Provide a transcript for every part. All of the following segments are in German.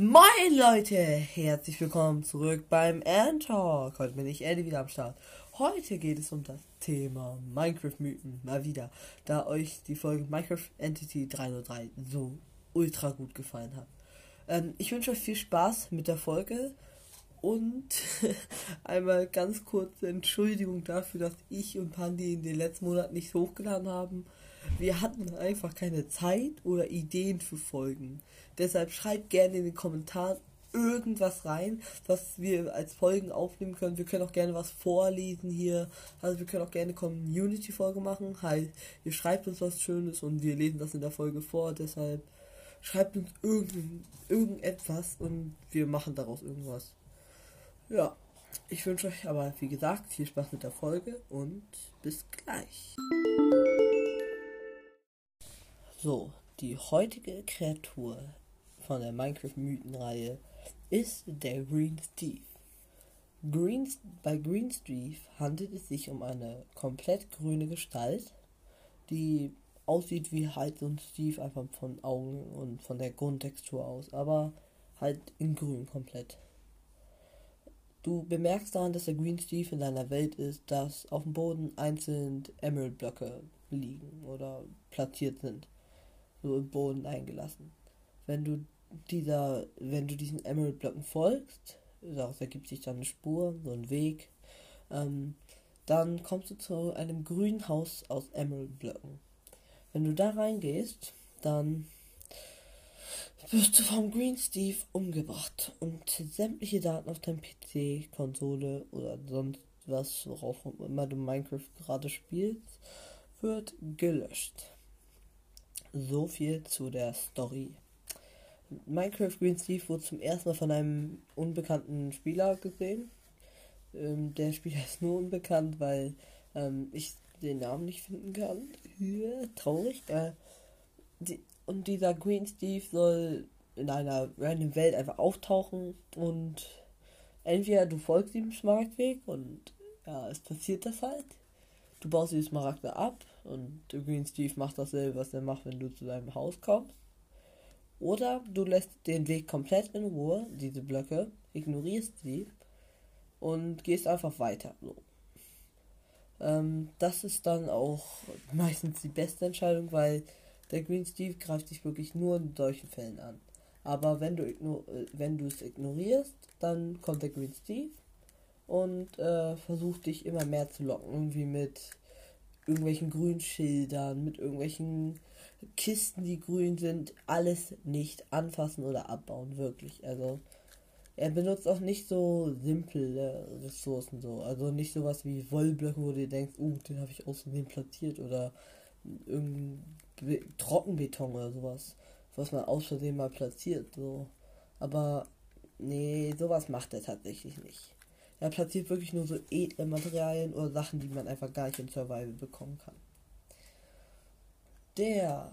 Moin Leute, herzlich willkommen zurück beim Talk. Heute bin ich Eddie wieder am Start. Heute geht es um das Thema Minecraft-Mythen. Mal wieder, da euch die Folge Minecraft Entity 303 so ultra gut gefallen hat. Ähm, ich wünsche euch viel Spaß mit der Folge und einmal ganz kurze Entschuldigung dafür, dass ich und Pandi in den letzten Monaten nicht hochgeladen haben. Wir hatten einfach keine Zeit oder Ideen für Folgen. Deshalb schreibt gerne in den Kommentaren irgendwas rein, was wir als Folgen aufnehmen können. Wir können auch gerne was vorlesen hier. Also wir können auch gerne Community-Folge machen. Halt, ihr schreibt uns was Schönes und wir lesen das in der Folge vor. Deshalb schreibt uns irgend, irgendetwas und wir machen daraus irgendwas. Ja, ich wünsche euch aber, wie gesagt, viel Spaß mit der Folge und bis gleich. So, die heutige Kreatur von der Minecraft-Mythenreihe ist der Green Steve. Green, bei Green Steve handelt es sich um eine komplett grüne Gestalt, die aussieht wie halt so ein Steve, einfach von Augen und von der Grundtextur aus, aber halt in grün komplett. Du bemerkst daran, dass der Green Steve in deiner Welt ist, dass auf dem Boden einzeln Emerald-Blöcke liegen oder platziert sind. So im Boden eingelassen. Wenn du dieser, wenn du diesen Emerald-Blöcken folgst, daraus ergibt sich dann eine Spur, so ein Weg, ähm, dann kommst du zu einem grünen Haus aus Emerald-Blöcken. Wenn du da reingehst, dann wirst du vom Green Steve umgebracht und sämtliche Daten auf deinem PC, Konsole oder sonst was, worauf immer du Minecraft gerade spielst, wird gelöscht. So viel zu der Story. Minecraft Green Steve wurde zum ersten Mal von einem unbekannten Spieler gesehen. Ähm, der Spieler ist nur unbekannt, weil ähm, ich den Namen nicht finden kann. Traurig. Äh, die, und dieser Green Steve soll in einer random Welt einfach auftauchen und entweder du folgst ihm Smaragdweg und ja, es passiert das halt. Du baust die Smaragde ab und Green Steve macht dasselbe, was er macht, wenn du zu deinem Haus kommst. Oder du lässt den Weg komplett in Ruhe, diese Blöcke, ignorierst sie und gehst einfach weiter. So. Ähm, das ist dann auch meistens die beste Entscheidung, weil der Green Steve greift dich wirklich nur in solchen Fällen an. Aber wenn du, äh, wenn du es ignorierst, dann kommt der Green Steve und äh, versucht dich immer mehr zu locken. Irgendwie mit irgendwelchen grünen Schildern, mit irgendwelchen Kisten, die grün sind. Alles nicht anfassen oder abbauen, wirklich. Also er benutzt auch nicht so simple Ressourcen so. Also nicht sowas wie Wollblöcke, wo du denkst, uh, den habe ich außerdem platziert oder irgendein Trockenbeton oder sowas, was man aus Versehen mal platziert. So. Aber nee, sowas macht er tatsächlich nicht. Er platziert wirklich nur so edle Materialien oder Sachen, die man einfach gar nicht in Survival bekommen kann. Der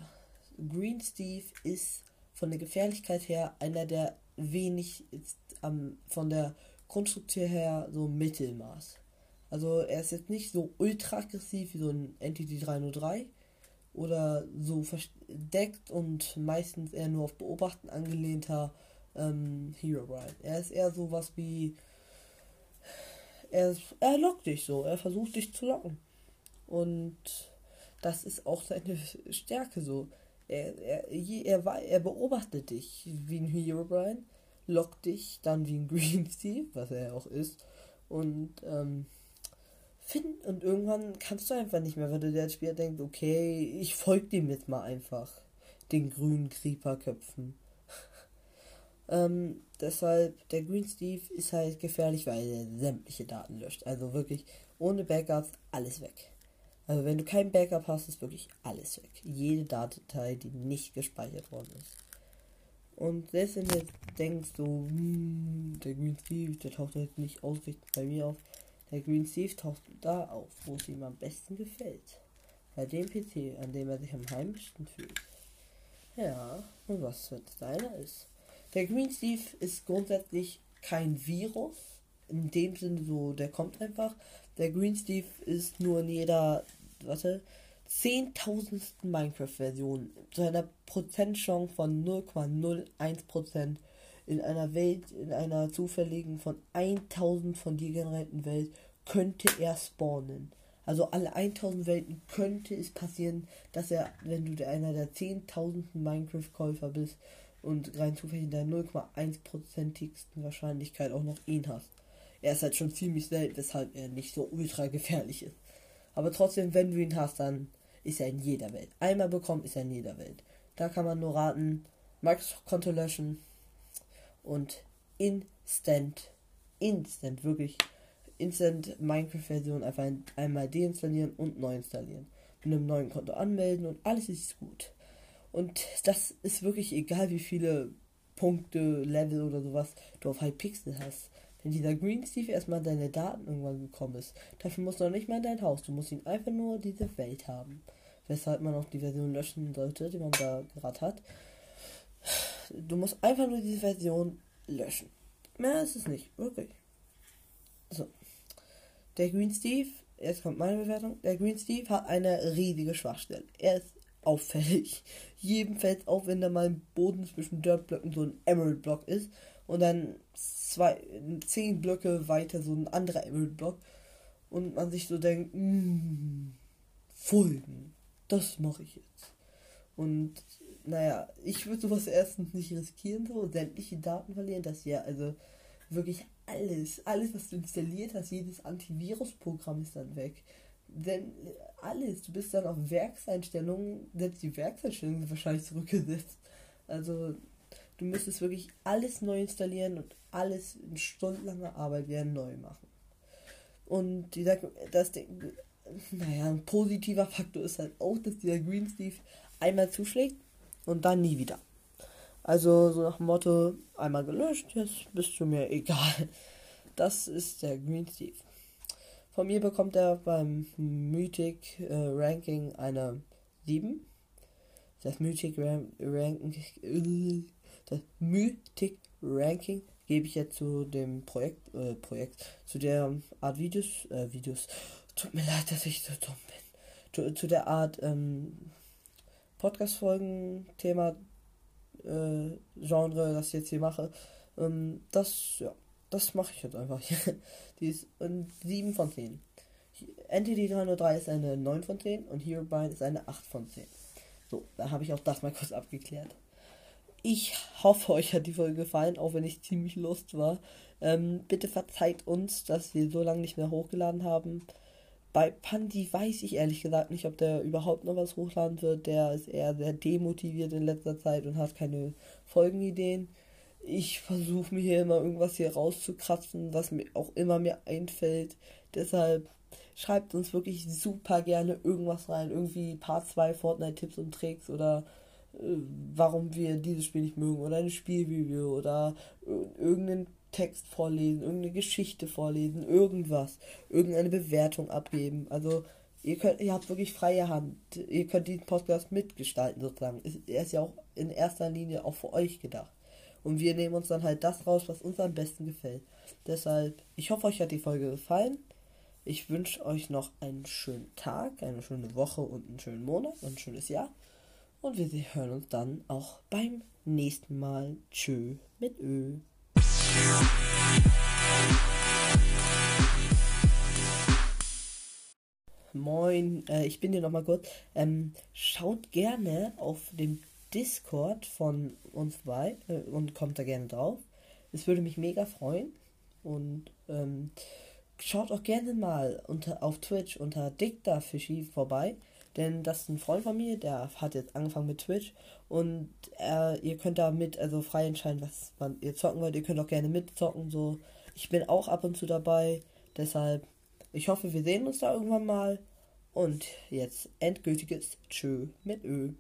Green Steve ist von der Gefährlichkeit her einer der wenig ist, ähm, von der Konstruktion her so Mittelmaß. Also er ist jetzt nicht so ultra aggressiv wie so ein Entity 303, oder so versteckt und meistens eher nur auf Beobachten angelehnter ähm, Hero Brian. Er ist eher sowas wie. Er, er lockt dich so, er versucht dich zu locken. Und das ist auch seine Stärke so. Er, er, er, er beobachtet dich wie ein Hero Brian, lockt dich dann wie ein Green Steve, was er auch ist. Und ähm, finden und irgendwann kannst du einfach nicht mehr, weil der Spieler denkt, okay, ich folge dem jetzt mal einfach, den grünen Creeper-Köpfen. Ähm, deshalb, der Green Steve ist halt gefährlich, weil er sämtliche Daten löscht. Also wirklich, ohne Backups, alles weg. Also wenn du kein Backup hast, ist wirklich alles weg. Jede Datei, die nicht gespeichert worden ist. Und selbst wenn du jetzt denkst, so, hm, der Green Steve, der taucht jetzt nicht ausrichtet bei mir auf, der Green Steve taucht da auf, wo es ihm am besten gefällt. Bei dem PC, an dem er sich am heimischsten fühlt. Ja, und was wird deiner ist. Der Green Steve ist grundsätzlich kein Virus. In dem Sinne so, der kommt einfach. Der Green Steve ist nur in jeder, warte, zehntausendsten Minecraft-Version zu einer Prozentchance von 0,01% in einer Welt, in einer zufälligen von 1000 von dir generierten Welt, könnte er spawnen. Also alle 1000 Welten könnte es passieren, dass er, wenn du einer der 10.000 Minecraft-Käufer bist und rein zufällig in der 0,1%igsten Wahrscheinlichkeit auch noch ihn hast. Er ist halt schon ziemlich selten, weshalb er nicht so ultra gefährlich ist. Aber trotzdem, wenn du ihn hast, dann ist er in jeder Welt. Einmal bekommen ist er in jeder Welt. Da kann man nur raten, Microsoft-Konto löschen und Instant, Instant, wirklich Instant Minecraft-Version einfach einmal deinstallieren und neu installieren. Mit einem neuen Konto anmelden und alles ist gut. Und das ist wirklich egal, wie viele Punkte, Level oder sowas du auf Hypixel hast. Wenn dieser Green Steve erstmal deine Daten irgendwann gekommen ist, dafür musst du noch nicht mal in dein Haus, du musst ihn einfach nur diese Welt haben. Weshalb man auch die Version löschen sollte, die man da gerade hat. Du musst einfach nur diese Version löschen. Mehr ist es nicht, wirklich. So. Der Green Steve, jetzt kommt meine Bewertung. Der Green Steve hat eine riesige Schwachstelle. Er ist auffällig. Jedem fällt auf, wenn da mal im Boden zwischen Dirtblöcken so ein Emerald Block ist und dann zwei, zehn Blöcke weiter so ein anderer Emerald Block und man sich so denkt, mm, folgen, das mache ich jetzt. Und naja, ich würde sowas erstens nicht riskieren, so sämtliche Daten verlieren, das ja, also wirklich alles, alles, was du installiert hast, jedes Antivirusprogramm ist dann weg. Denn alles, du bist dann auf Werkseinstellungen, selbst die Werkseinstellungen sind wahrscheinlich zurückgesetzt. Also du müsstest wirklich alles neu installieren und alles in stundenlanger Arbeit wieder neu machen. Und dieser, das Ding, naja, ein positiver Faktor ist halt auch, dass dieser Green Steve einmal zuschlägt und dann nie wieder. Also so nach dem Motto, einmal gelöscht, jetzt bist du mir egal. Das ist der Green Steve. Von mir bekommt er beim Mythic äh, Ranking eine 7. Das Mythic Ram Ranking äh, das Mythic Ranking gebe ich jetzt zu dem Projekt äh, Projekt zu der Art Videos äh, Videos. Tut mir leid, dass ich so dumm bin. Zu, zu der Art ähm, Podcast Folgen Thema äh, Genre, das ich jetzt hier mache. Ähm, das, ja, das mache ich jetzt einfach. Die ist ein 7 von 10. Entity 303 ist eine 9 von 10 und Herobrine ist eine 8 von 10. So, da habe ich auch das mal kurz abgeklärt. Ich hoffe, euch hat die Folge gefallen, auch wenn ich ziemlich lust war. Ähm, bitte verzeiht uns, dass wir so lange nicht mehr hochgeladen haben. Bei Pandi weiß ich ehrlich gesagt nicht, ob der überhaupt noch was hochladen wird. Der ist eher sehr demotiviert in letzter Zeit und hat keine Folgenideen. Ich versuche mir hier immer irgendwas hier rauszukratzen, was mir auch immer mir einfällt. Deshalb schreibt uns wirklich super gerne irgendwas rein. Irgendwie Part 2 Fortnite-Tipps und Tricks oder äh, warum wir dieses Spiel nicht mögen oder ein Spielvideo oder irgendeinen Text vorlesen, irgendeine Geschichte vorlesen, irgendwas, irgendeine Bewertung abgeben. Also ihr könnt, ihr habt wirklich freie Hand. Ihr könnt diesen Podcast mitgestalten sozusagen. Er ist ja auch in erster Linie auch für euch gedacht. Und wir nehmen uns dann halt das raus, was uns am besten gefällt. Deshalb, ich hoffe, euch hat die Folge gefallen. Ich wünsche euch noch einen schönen Tag, eine schöne Woche und einen schönen Monat und ein schönes Jahr. Und wir hören uns dann auch beim nächsten Mal. Tschö mit Ö. Moin, äh, ich bin hier nochmal kurz. Ähm, schaut gerne auf dem Discord von uns zwei äh, und kommt da gerne drauf. Es würde mich mega freuen. Und ähm, schaut auch gerne mal unter, auf Twitch unter Dictafischi vorbei. Denn das ist ein Freund von mir, der hat jetzt angefangen mit Twitch und äh, ihr könnt da mit, also frei entscheiden, was man ihr zocken wollt. Ihr könnt auch gerne mitzocken, so. Ich bin auch ab und zu dabei, deshalb, ich hoffe, wir sehen uns da irgendwann mal. Und jetzt endgültiges Tschö mit Ö.